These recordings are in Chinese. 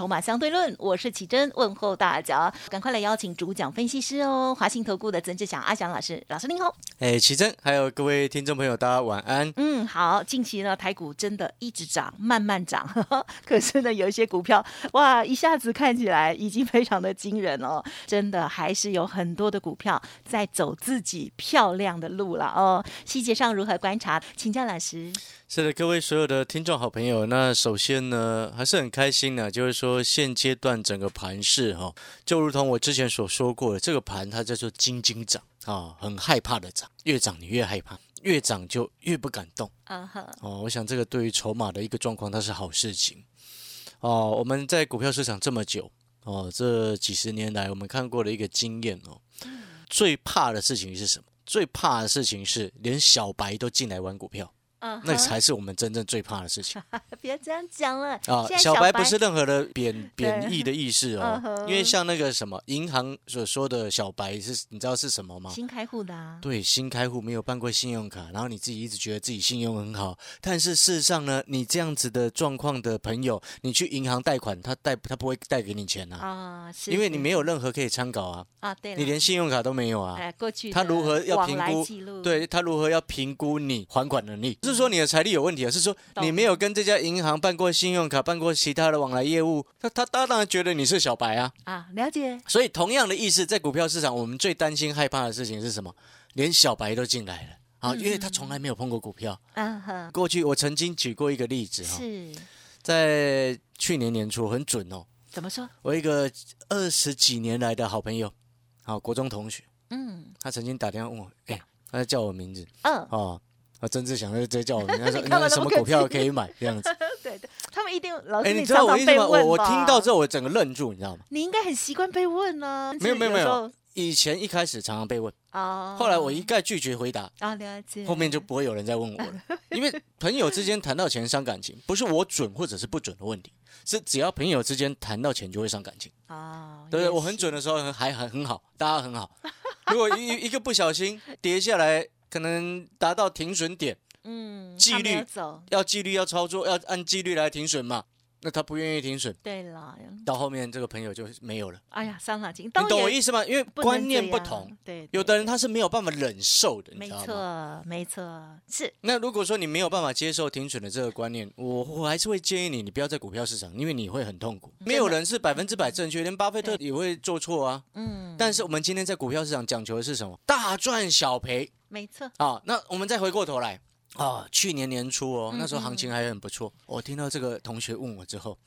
筹码相对论，我是启珍，问候大家，赶快来邀请主讲分析师哦，华信投顾的曾志祥阿祥老师，老师您好。哎，启珍，还有各位听众朋友，大家晚安。嗯，好，近期呢，台股真的一直涨，慢慢涨，可是呢，有一些股票，哇，一下子看起来已经非常的惊人哦，真的还是有很多的股票在走自己漂亮的路了哦。细节上如何观察，请教老师。是的，各位所有的听众好朋友，那首先呢，还是很开心呢，就是说现阶段整个盘势哈，就如同我之前所说过的，这个盘它叫做金金涨啊，很害怕的涨，越涨你越害怕，越涨就越不敢动。哦，我想这个对于筹码的一个状况，它是好事情。哦，我们在股票市场这么久，哦，这几十年来我们看过的一个经验哦，最怕的事情是什么？最怕的事情是连小白都进来玩股票。那才是我们真正最怕的事情。别这样讲了啊！小白不是任何的贬 贬义的意思哦，因为像那个什么银行所说的小白是，你知道是什么吗？新开户的。啊。对，新开户没有办过信用卡，然后你自己一直觉得自己信用很好，但是事实上呢，你这样子的状况的朋友，你去银行贷款，他贷他不会贷给你钱呐啊，因为你没有任何可以参考啊啊，对，你连信用卡都没有啊。哎，过去他如何要评估？对他如何要评估你还款能力？是说你的财力有问题，啊是说你没有跟这家银行办过信用卡，办过其他的往来业务，他他当然觉得你是小白啊啊，了解。所以同样的意思，在股票市场，我们最担心害怕的事情是什么？连小白都进来了啊，因为他从来没有碰过股票。嗯哼。过去我曾经举过一个例子哈，是在去年年初很准哦。怎么说？我一个二十几年来的好朋友，好国中同学，嗯，他曾经打电话问我，哎，他在叫我名字，嗯，哦。啊，曾志祥就直接叫我们，他说那什么股票可以买这样子。对对，他们一定老师，你知道我意思吗？我我听到之后，我整个愣住，你知道吗？你应该很习惯被问呢。没有没有没有，以前一开始常常被问，哦，后来我一概拒绝回答。啊，了解。后面就不会有人再问我了，因为朋友之间谈到钱伤感情，不是我准或者是不准的问题，是只要朋友之间谈到钱就会伤感情。啊，对？我很准的时候还很很好，大家很好。如果一一个不小心跌下来，可能达到停损点。嗯，纪律要纪律要操作，要按纪律来停损嘛。那他不愿意停损，对了，到后面这个朋友就没有了。哎呀，伤脑筋，你懂我意思吗？因为观念不同，对，有的人他是没有办法忍受的，没错，没错，是。那如果说你没有办法接受停损的这个观念，我我还是会建议你，你不要在股票市场，因为你会很痛苦。没有人是百分之百正确，连巴菲特也会做错啊。嗯。但是我们今天在股票市场讲求的是什么？大赚小赔。没错。啊，那我们再回过头来。啊，去年年初哦，那时候行情还很不错。我听到这个同学问我之后，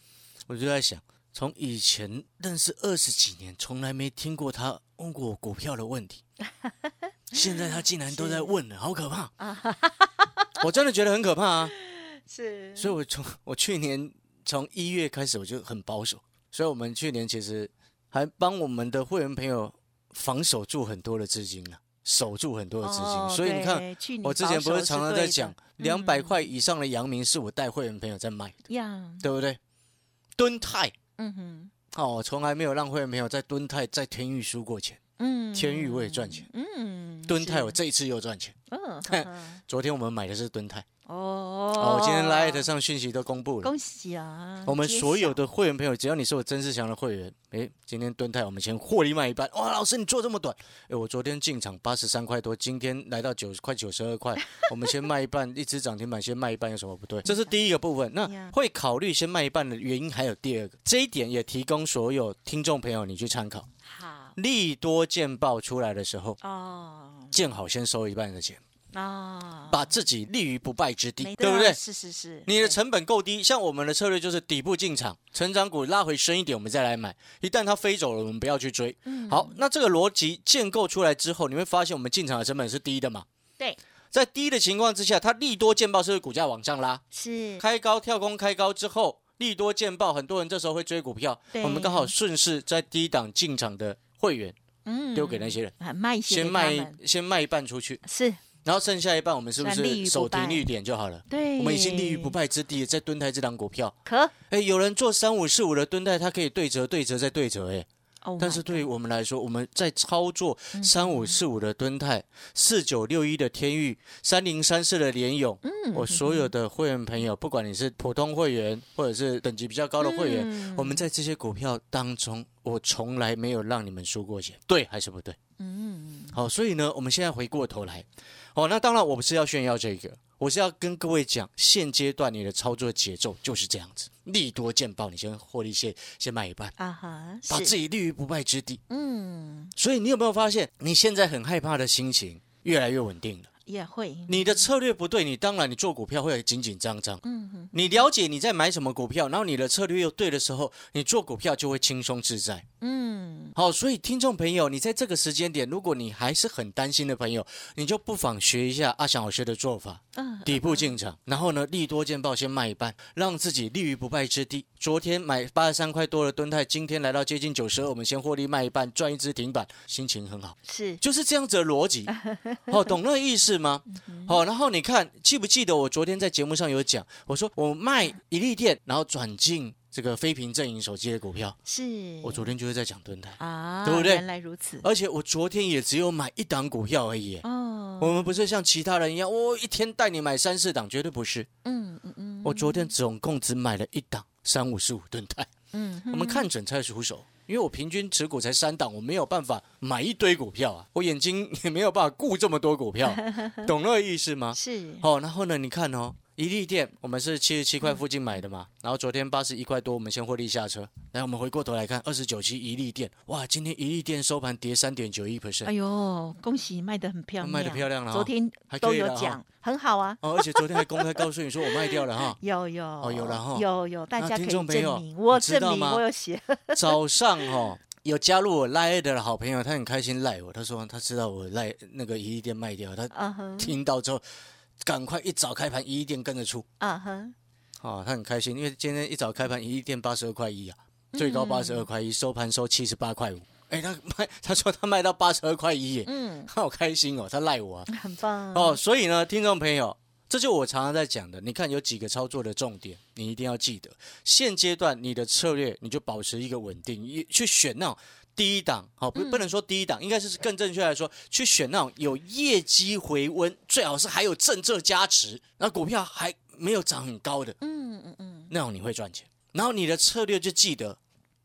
我就在想，从以前认识二十几年，从来没听过他问过我股票的问题，现在他竟然都在问了，好可怕！我真的觉得很可怕啊。是，所以我从我去年从一月开始我就很保守，所以我们去年其实还帮我们的会员朋友防守住很多的资金啊。守住很多的资金，所以你看，我之前不是常常在讲，两百块以上的阳明是我带会员朋友在卖的，对不对？敦泰，嗯哼，哦，我从来没有让会员朋友在敦泰在天域输过钱，嗯，天域我也赚钱，嗯，敦泰我这一次又赚钱，嗯，昨天我们买的是敦泰。哦哦，今天 Light 上讯息都公布了，恭喜啊！我们所有的会员朋友，只要你是我曾志祥的会员，哎，今天蹲泰我们先获利卖一半。哇，老师你做这么短，哎，我昨天进场八十三块多，今天来到九十块九十二块，我们先卖一半，一只涨停板先卖一半有什么不对？这是第一个部分。那会考虑先卖一半的原因还有第二个，这一点也提供所有听众朋友你去参考。好，利多见报出来的时候，哦，见好先收一半的钱。啊，把自己立于不败之地，对不对？是是是，你的成本够低，像我们的策略就是底部进场，成长股拉回深一点，我们再来买。一旦它飞走了，我们不要去追。嗯，好，那这个逻辑建构出来之后，你会发现我们进场的成本是低的嘛？对，在低的情况之下，它利多见报，是不是股价往上拉？是，开高跳空开高之后，利多见报，很多人这时候会追股票，我们刚好顺势在低档进场的会员，嗯，丢给那些人，卖先卖先卖一半出去，是。然后剩下一半我们是不是手停败。绿点就好了？对，我们已经立于不败之地，在蹲台这档股票，可。哎，有人做三五四五的蹲台，他可以对折、对折再对折，哎，，Oh 但是对于我们来说，我们在操作嗯。三五四五的敦泰、四九六一的天域、三零三四的联勇，嗯我所有的会员朋友，不管你是普通会员或者是等级比较高的会员，嗯。我们在这些股票当中，我从来没有让你们输过钱，对还是不对？嗯，好，所以呢，我们现在回过头来，哦，那当然我不是要炫耀这个，我是要跟各位讲，现阶段你的操作节奏就是这样子，利多见报，你先获利先先卖一半，啊哈，把自己立于不败之地。嗯所以你有没有发现，你现在很害怕的心情越来越稳定了？也会，你的策略不对，你当然你做股票会紧紧张张。嗯哼你了解你在买什么股票，然后你的策略又对的时候，你做股票就会轻松自在。嗯好，所以听众朋友，你在这个时间点，如果你还是很担心的朋友，你就不妨学一下阿翔老师的做法，嗯底部进场，然后呢，利多见报先卖一半，让自己立于不败之地。昨天买八十三块多的吨泰，今天来到接近九十二，我们先获利卖一半，赚一只停板，心情很好。是就是这样子的逻辑，哦，懂那个意思吗？哦，然后你看，记不记得我昨天在节目上有讲，我说我卖一利店，然后转进这个非屏阵营手机的股票，是，我昨天就是在讲蹲台，啊，对不对？原来如此，而且我昨天也只有买一档股票而已。哦，我们不是像其他人一样，我一天带你买三四档，绝对不是。嗯嗯嗯，我昨天总共只买了一档三五十五吨台，嗯，我们看准才出手。因为我平均持股才三档，我没有办法买一堆股票啊，我眼睛也没有办法顾这么多股票，懂那个意思吗？是，哦，然后呢，你看哦，一利店我们是七十七块附近买的嘛，然后昨天八十一块多，我们先获利下车。来，我们回过头来看二十九期一利店，哇，今天一利店收盘跌三点九一。percent，哎呦，恭喜卖的很漂亮，卖的漂亮了哈昨天都有讲，很好啊。哦，而且昨天还公开告诉你说我卖掉了哈。有有。哦有了哈。有有，大家可以众朋友证明，我你知道证明吗我有写，早上哦，有加入我赖的好朋友，他很开心赖我，他说他知道我赖那个一利店卖掉，他听到之后赶快一早开盘一亿店跟着出。啊哈，哦，他很开心，因为今天一早开盘，一亿店八十二块一啊，最高八十二块一，收盘收七十八块五。哎，他卖，他说他卖到八十二块一耶，嗯，他好开心哦，他赖我啊。很棒哦，，所以呢，听众朋友，这就我常常在讲的，你看有几个操作的重点，你一定要记得。现阶段你的策略，你就保持一个稳定，一去选那种第一档，好、不不能说第一档，应该是更正确来说，去选那种有业绩回温，最好是还有政策加持，那股票还没有涨很高的，嗯嗯嗯，那种你会赚钱。然后你的策略就记得，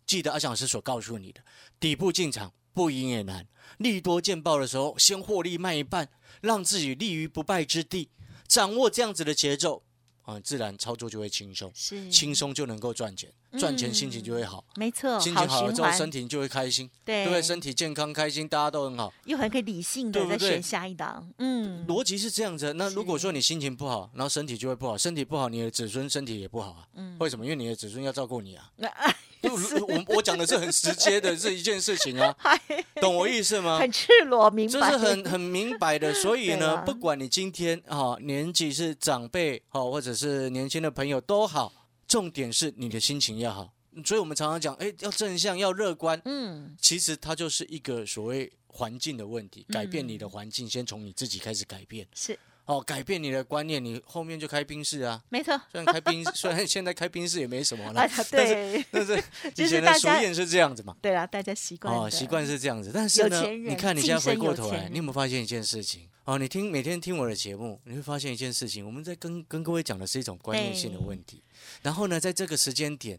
记得阿翔老师所告诉你的，底部进场不赢也难，利多见报的时候先获利卖一半，让自己立于不败之地，掌握这样子的节奏啊，自然操作就会轻松，是轻，松就能够赚钱，赚钱心情就会好。没错，心情好了之后，身体就会开心，对对不对？身体健康、开心，大家都很好。又很可以理性的再选下一档，嗯，逻辑是这样子。那如果说你心情不好，然后身体就会不好，身体不好，你的子孙身体也不好啊。为什么？因为你的子孙要照顾你啊。那就如 我我讲的是很直接的这一件事情啊，懂我意思吗？很赤裸明白，这是很很明白的，所以呢，不管你今天哈、年纪是长辈哈、或者是年轻的朋友都好，重点是你的心情要好。所以我们常常讲，哎，要正向，要乐观。嗯，其实它就是一个所谓环境的问题，改变你嗯的环境，先从你自己开始改变。是哦，改变你的观念，你后面就开宾士啊。没错，虽然开宾，虽然现在开宾士也没什么了啊，，对但是 就以前的是大家俗谚是这样子嘛。对啊，大家习惯哦，习惯是这样子，但是呢你看你现在回过头来，你有没有发现一件事情？哦，你听每天听我的节目，你会发现一件事情，我们在跟跟各位讲的是一种观念性的问题。然后呢，在这个时间点，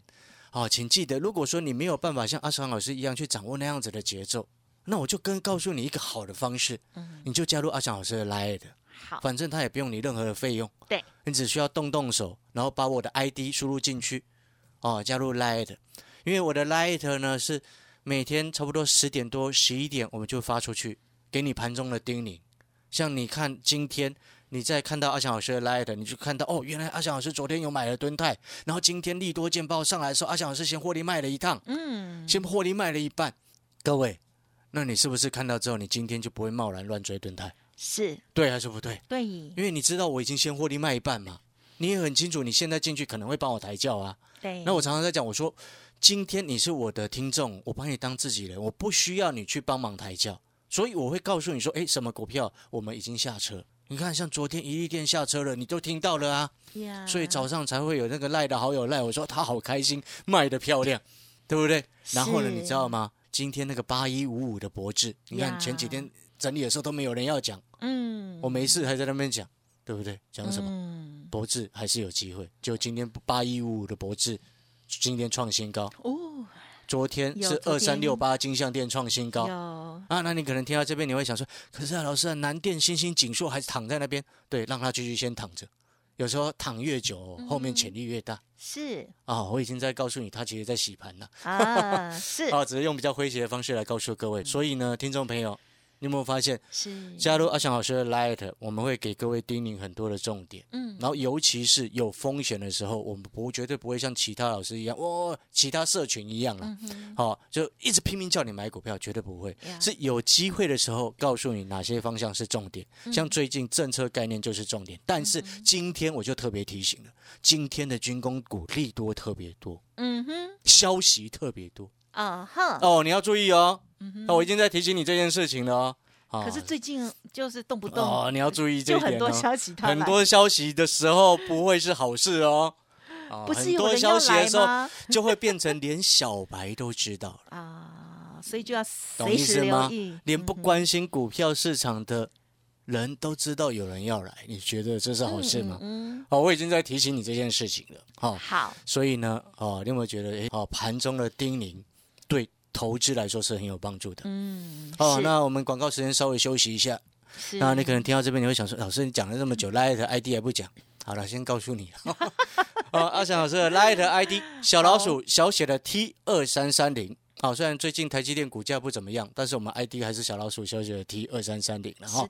哦，请记得，如果说你没有办法像阿昌老师一样去掌握那样子的节奏，那我就跟告诉你一个好的方式，嗯你就加入阿翔老师的 Line 好，反正他也不用你任何的费用，对。你只需要动动手，然后把我的 ID 输入进去，哦，加入 Light，因为我的 Light 呢是每天差不多十点多、十一点我们就发出去，给你盘中的叮咛。像你看今天你在看到阿翔老师的 Light，你就看到哦，原来阿翔老师昨天有买了吨泰，然后今天利多见报上来的时候，阿翔老师先获利卖了一趟，嗯，先获利卖了一半。各位，那你是不是看到之后，你今天就不会贸然乱追吨泰？是。对还是不对？对，因为你知道我已经先获利卖一半嘛，你也很清楚，你现在进去可能会帮我抬轿啊。对，那我常常在讲，我说今天你是我的听众，我把你当自己人，我不需要你去帮忙抬轿，所以我会告诉你说，哎，什么股票我们已经下车，你看，像昨天一利店下车了，你都听到了啊，呀所以早上才会有那个赖的好友赖我说他好开心，卖的漂亮，对不对？然后呢，你知道吗？今天那个八一五五的博智，你看前几天整理的时候都没有人要讲，嗯。我没事还在那边讲，对不对？讲什么？嗯。博智还是有机会，就今天八一五五的博智，今天创新高，哦。昨天是二三六八金像店创新高。有。啊，那你可能听到这边，你会想说，可是啊，老师啊，南电、星星、锦硕还是躺在那边，对，让他继续先躺着。有时候躺越久，后面潜力越大。是。啊、我已经在告诉你，他其实在洗盘了。啊是。啊，只是用比较诙谐的方式来告诉各位。所以呢，听众朋友，你有没有发现，是加入阿翔老师的 Light，我们会给各位叮咛很多的重点。嗯然后，尤其是有风险的时候，我们不绝对不会像其他老师一样，哇，其他社群一样了。嗯好、就一直拼命叫你买股票，绝对不会。呀是有机会的时候，告诉你哪些方向是重点。嗯像最近政策概念就是重点，但是今天我就特别提醒了，今天的军工股利多特别多，嗯哼消息特别多啊哈，哦，你要注意哦。那我已经在提醒你这件事情了哦。啊可是最近就是动不动哦，你要注意这一点很多消息很多消息的时候不会是好事哦。啊不是很多消有人要息的时候？就会变成连小白都知道了。啊，所以就要懂随时意留意，？连不关心股票市场的人都知道有人要来，你觉得这是好事吗？嗯，哦，我已经在提醒你这件事情了。好、好，所以呢，哦，你有没有觉得，诶，哦，盘中的叮咛对投资来说是很有帮助的？嗯，哦，那我们广告时间稍微休息一下。是那你可能听到这边，你会想说，老师你讲了这么久，Light ID 还不讲？好了，先告诉你。哦，阿翔老师的 Light ID 小老鼠小写的 T 二三三零。好，虽然最近台积电股价不怎么样，但是我们 ID 还是小老鼠小写的 T 二三三零。然后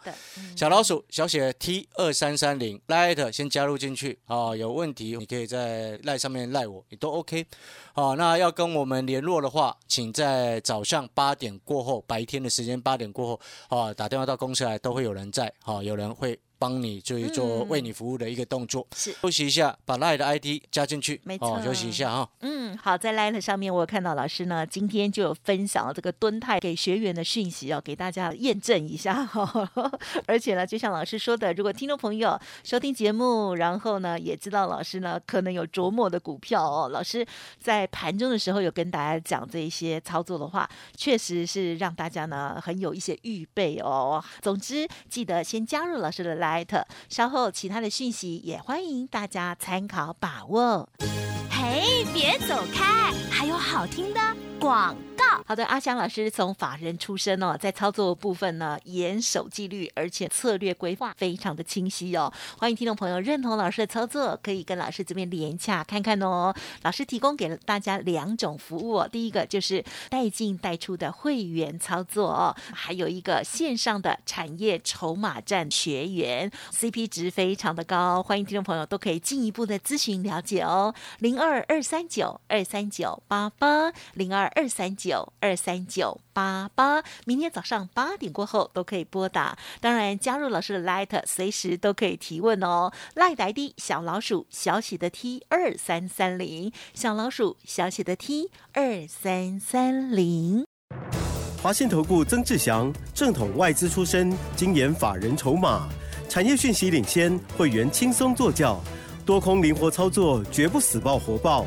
小老鼠小写的 T 二三三零，Light 先加入进去啊、有问题你可以在赖上面赖我，也都 OK。好、那要跟我们联络的话，请在早上八点过后，白天的时间八点过后，啊、打电话到公司来，都会有人在，好、有人会帮你去做嗯。为你服务的一个动作。是。休息一下，把 Light 的 ID 加进去，没错。休息一下哈、嗯，好，在 Light 上面我有看到老师呢，今天就有分享了这个蹲态给学员的讯息哦，给大家验证一下哈、而且呢，就像老师说的，如果听众朋友收听节目，然后呢也知道老师呢可能有琢磨的股票哦，老师在盘中的时候有跟大家讲这一些操作的话，确实是让大家呢很有一些预备哦。总之，记得先加入老师的艾特稍后其他的讯息也欢迎大家参考把握。嘿，别走开，还有好听的广告。好的，阿翔老师从法人出身哦，在操作部分呢严守纪律，而且策略规划非常的清晰哦。欢迎听众朋友认同老师的操作，可以跟老师这边连洽看看哦。老师提供给了大家两种服务，第一个就是带进带出的会员操作，还有一个线上的产业筹码战学员，CP 值非常的高，欢迎听众朋友都可以进一步的咨询了解哦。零二二三九二三九八八零二二三九二三九八八，明天早上八点过后都可以拨打。当然，加入老师的 Light，随时都可以提问哦。Light ID 小老鼠小写的 T 二三三零，小老鼠小写的 T 二三三零。华信投顾曾志祥，正统外资出身，精研法人筹码，产业讯息领先，会员轻松做教，多空灵活操作，绝不死爆活爆，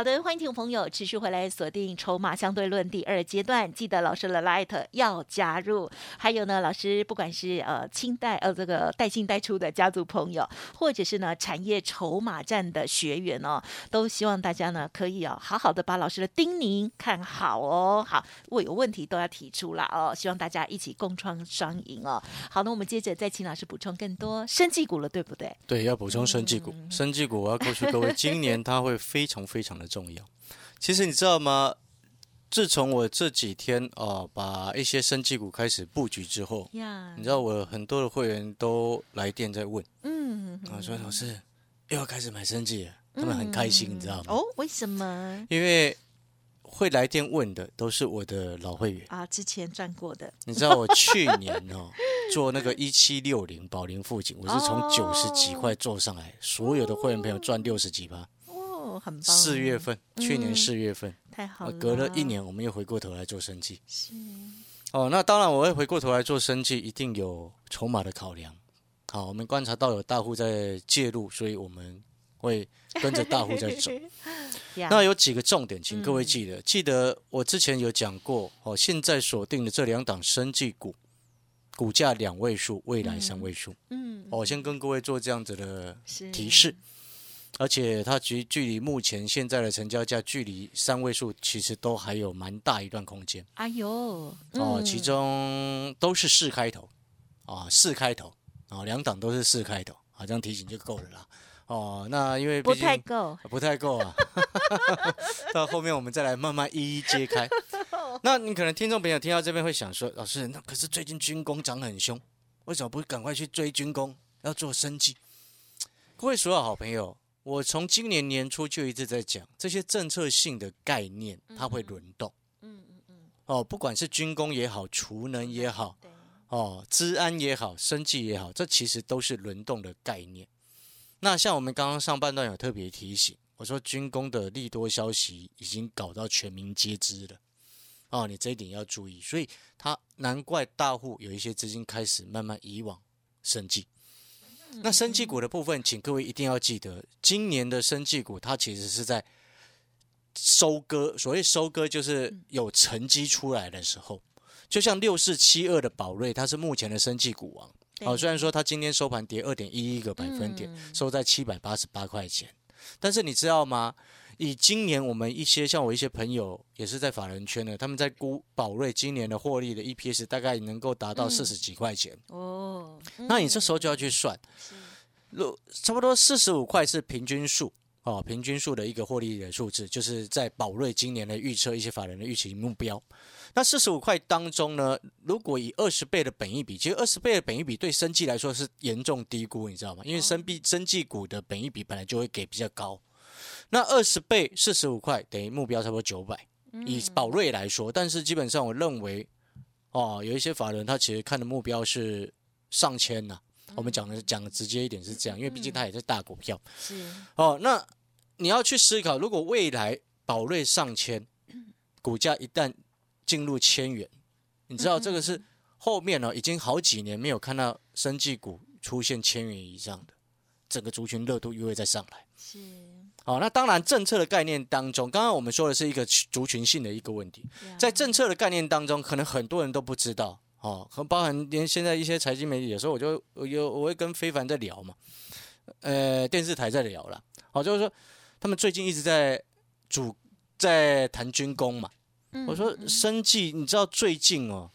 好的，欢迎听众朋友持续回来锁定《筹码相对论》第二阶段，记得老师的 Light 要加入。还有呢，老师不管是呃清代呃这个带进带出的家族朋友，或者是呢产业筹码站的学员哦，都希望大家呢可以哦好好的把老师的叮咛看好哦。好，如果有问题都要提出啦哦，希望大家一起共创双赢哦。好，那我们接着再请老师补充更多生技股了，对不对？对，要补充生技股。嗯生技股，我要告诉各位，今年它会非常非常的重要。其实你知道吗？自从我这几天哦、把一些生技股开始布局之后，呀你知道我很多的会员都来电在问嗯啊，说老师又要开始买生技了，他们很开心，你知道吗？哦，为什么？因为会来电问的都是我的老会员。啊，之前赚过的，你知道我去年哦 做那个一七六零宝林附近，我是从哦九十几块做上来，所有的会员朋友赚六十几趴。哦，很棒。四月份，去年嗯四月份，太好了，呃隔了一年，我们又回过头来做生计。是，哦，那当然我会回过头来做生计，一定有筹码的考量。好，我们观察到有大户在介入，所以我们会跟着大户在走。那有几个重点，请各位嗯记得。记得我之前有讲过，哦，现在锁定的这两档生技股，股价两位数，未来三位数。嗯，哦，我先跟各位做这样子的提示，而且它距距离目前现在的成交价距离三位数，其实都还有蛮大一段空间。哎呦，哦，嗯其中都是四开头，啊，四开头，啊，两档都是四开头，好，这样提醒就够了啦。哦，那因为不毕竟太够，不太够啊，到后面我们再来慢慢一一揭开。那你可能听众朋友听到这边会想说，老师，那可是最近军工涨很凶，为什么不赶快去追军工，要做生计？各位所有好朋友，我从今年年初就一直在讲这些政策性的概念，它会轮动。嗯嗯嗯，哦，不管是军工也好，储能也好，对，哦，治安也好，生计也好，这其实都是轮动的概念。那像我们刚刚上半段有特别提醒，我说军工的利多消息已经搞到全民皆知了，哦，你这一点要注意。所以它难怪大户有一些资金开始慢慢移往生技。那生技股的部分，请各位一定要记得，今年的生技股它其实是在收割，所谓收割就是有成绩出来的时候，就像六四七二的宝瑞，它是目前的生技股王。哦，虽然说它今天收盘跌二点一一个百分点，嗯收在七百八十八块钱，但是你知道吗？以今年我们一些像我一些朋友也是在法人圈的，他们在估宝瑞今年的获利的 EPS 大概能够达到嗯四十几块钱，哦，那你这时候就要去算，如差不多四十五块是平均数哦，平均数的一个获利的数字，就是在宝瑞今年的预测一些法人的预期目标。那四十五块当中呢，如果以二十倍的本益比，其实二十倍的本益比对生技来说是严重低估，你知道吗？因为生币生技股的本益比本来就会给比较高。那二十倍四十五块等于目标差不多九百，以宝瑞来说，但是基本上我认为，哦，有一些法人他其实看的目标是上千呐、我们讲的讲的直接一点是这样，因为毕竟它也是大股票。是，哦，那你要去思考，如果未来宝瑞上千，股价一旦进入千元，你知道这个是后面呢、已经好几年没有看到生技股出现千元以上的，整个族群热度又会再上来。是，好、那当然政策的概念当中，刚刚我们说的是一个族群性的一个问题，在政策的概念当中，可能很多人都不知道哦，和包含连现在一些财经媒体，有时候我就我有我会跟非凡在聊嘛，呃，电视台在聊了，好、就是说他们最近一直在主在谈军工嘛，嗯。我说生计，你知道最近哦，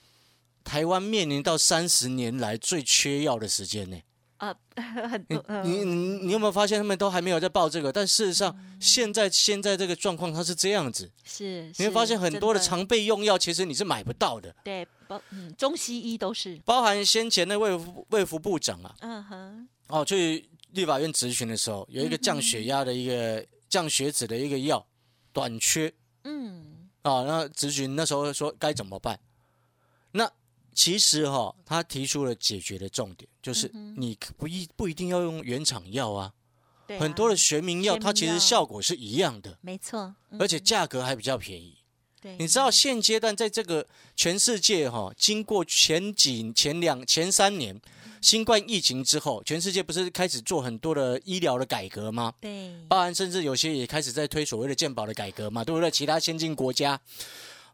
台湾面临到三十年来最缺药的时间呢。啊，很你多，嗯。你你你有没有发现他们都还没有在报这个？但事实上，现在现在这个状况它是这样子，是，你会发现很多的常备用药其实你是买不到的，对，包嗯，中西医都是，包含先前那卫卫福部长啊，嗯哼，哦，去立法院质询的时候，有一个降血压的一个降血脂的一个药短缺嗯，啊，那质询那时候说该怎么办？那其实哈、他提出了解决的重点，就是你不一不一定要用原厂药啊，很多的学名药它其实效果是一样的，没错，嗯而且价格还比较便宜。对，你知道现阶段在这个全世界哈、经过前几前两前三年新冠疫情之后，全世界不是开始做很多的医疗的改革吗？对，包含甚至有些也开始在推所谓的健保的改革嘛，对不对？其他先进国家，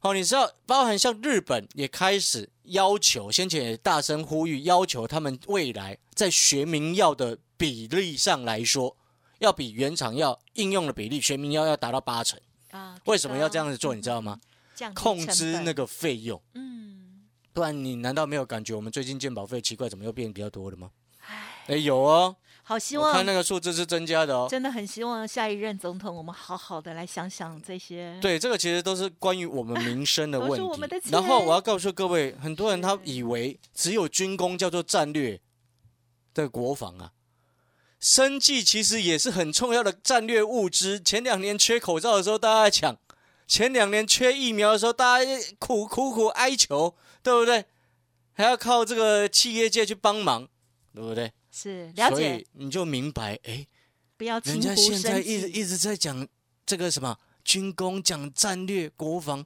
哦，你知道，包含像日本也开始要求，先前也大声呼吁，要求他们未来在学名药的比例上来说，要比原厂药应用的比例，学名药要达到八成。啊，为什么要这样子子做？你知道吗？控制那个费用，嗯，不然你难道没有感觉我们最近健保费奇怪，怎么又变比较多了吗？哎，有哦，好希望看那个数字是增加的哦。真的很希望下一任总统，我们好好的来想想这些。对，这个其实都是关于我们民生的 问题。然后我要告诉各位，很多人他以为只有军工叫做战略的国防啊，生计其实也是很重要的战略物资。前两年缺口罩的时候，大家在抢前两年缺疫苗的时候，大家苦苦苦哀求，对不对？还要靠这个企业界去帮忙，对不对？是了所解以，你就明白，哎，不要轻人家现在。一直一直在讲这个什么军工，讲战略国防。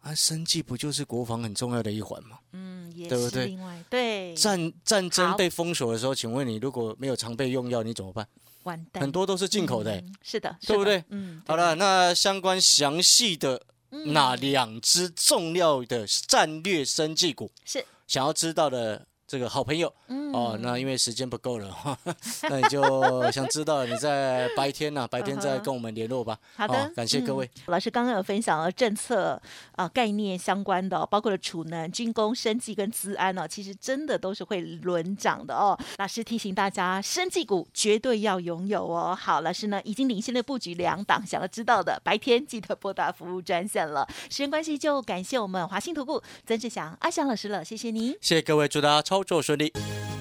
啊，生计不就是国防很重要的一环吗？嗯，也对不对？是另外对。战战争被封锁的时候，请问你如果没有常备用药，你怎么办？完蛋，很多都是进口的、是的，对不对？嗯，好了，那相关详细的嗯哪两只重要的战略生技股，是。想要知道的这个好朋友嗯哦，那因为时间不够了，哈，那你就想知道你在白天呢、白天再跟我们联络吧。好的哦，感谢各位。嗯老师刚刚有分享了政策啊、概念相关的哦、包括了储能、军工、生技跟资安哦，其实真的都是会轮涨的哦。老师提醒大家，生技股绝对要拥有哦。好，老师呢已经领先的布局两档，想要知道的白天记得拨打服务专线了。时间关系，就感谢我们华信投顾曾志祥阿祥老师了，谢谢您。谢谢各位，祝大家操作顺利。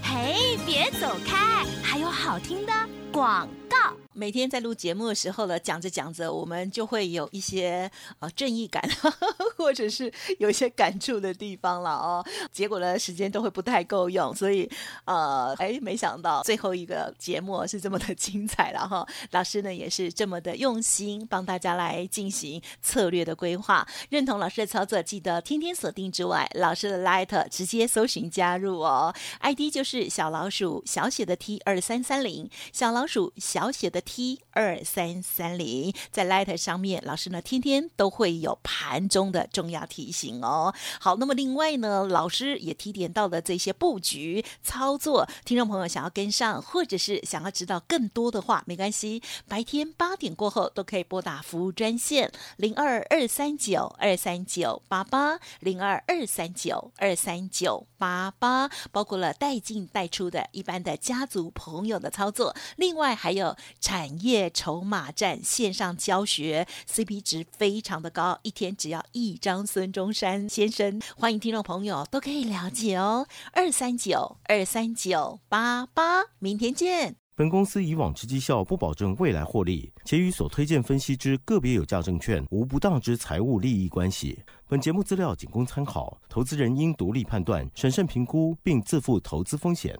嘿，别走开，还有好听的广告。每天在录节目的时候呢，讲着讲着，我们就会有一些呃正义感，或者是有一些感触的地方了哦。结果呢，时间都会不太够用，所以呃，哎，没想到最后一个节目是这么的精彩了哈。老师呢也是这么的用心，帮大家来进行策略的规划。认同老师的操作，记得天天锁定之外，老师的 Light 直接搜寻加入哦，ID 就是小老鼠小写的 T 二三三零，小老鼠小写的 T 二三三零，在 Light 上面，老师呢天天都会有盘中的重要提醒哦。好，那么另外呢，老师也提点到的这些布局操作，听众朋友想要跟上，或者是想要知道更多的话，没关系，白天八点过后都可以拨打服务专线零二二三九二三九八八零二二三九二三九八八，包括了带进带出的一般的家族朋友的操作，另外还有产产业筹码战线上教学，CP 值非常的高，一天只要一张孙中山先生，欢迎听众朋友都可以了解哦，二三九二三九八八，明天见。本公司以往之绩效不保证未来获利，且与所推荐分析之个别有价证券无不当之财务利益关系。本节目资料仅供参考，投资人应独立判断、审慎评估，并自负投资风险。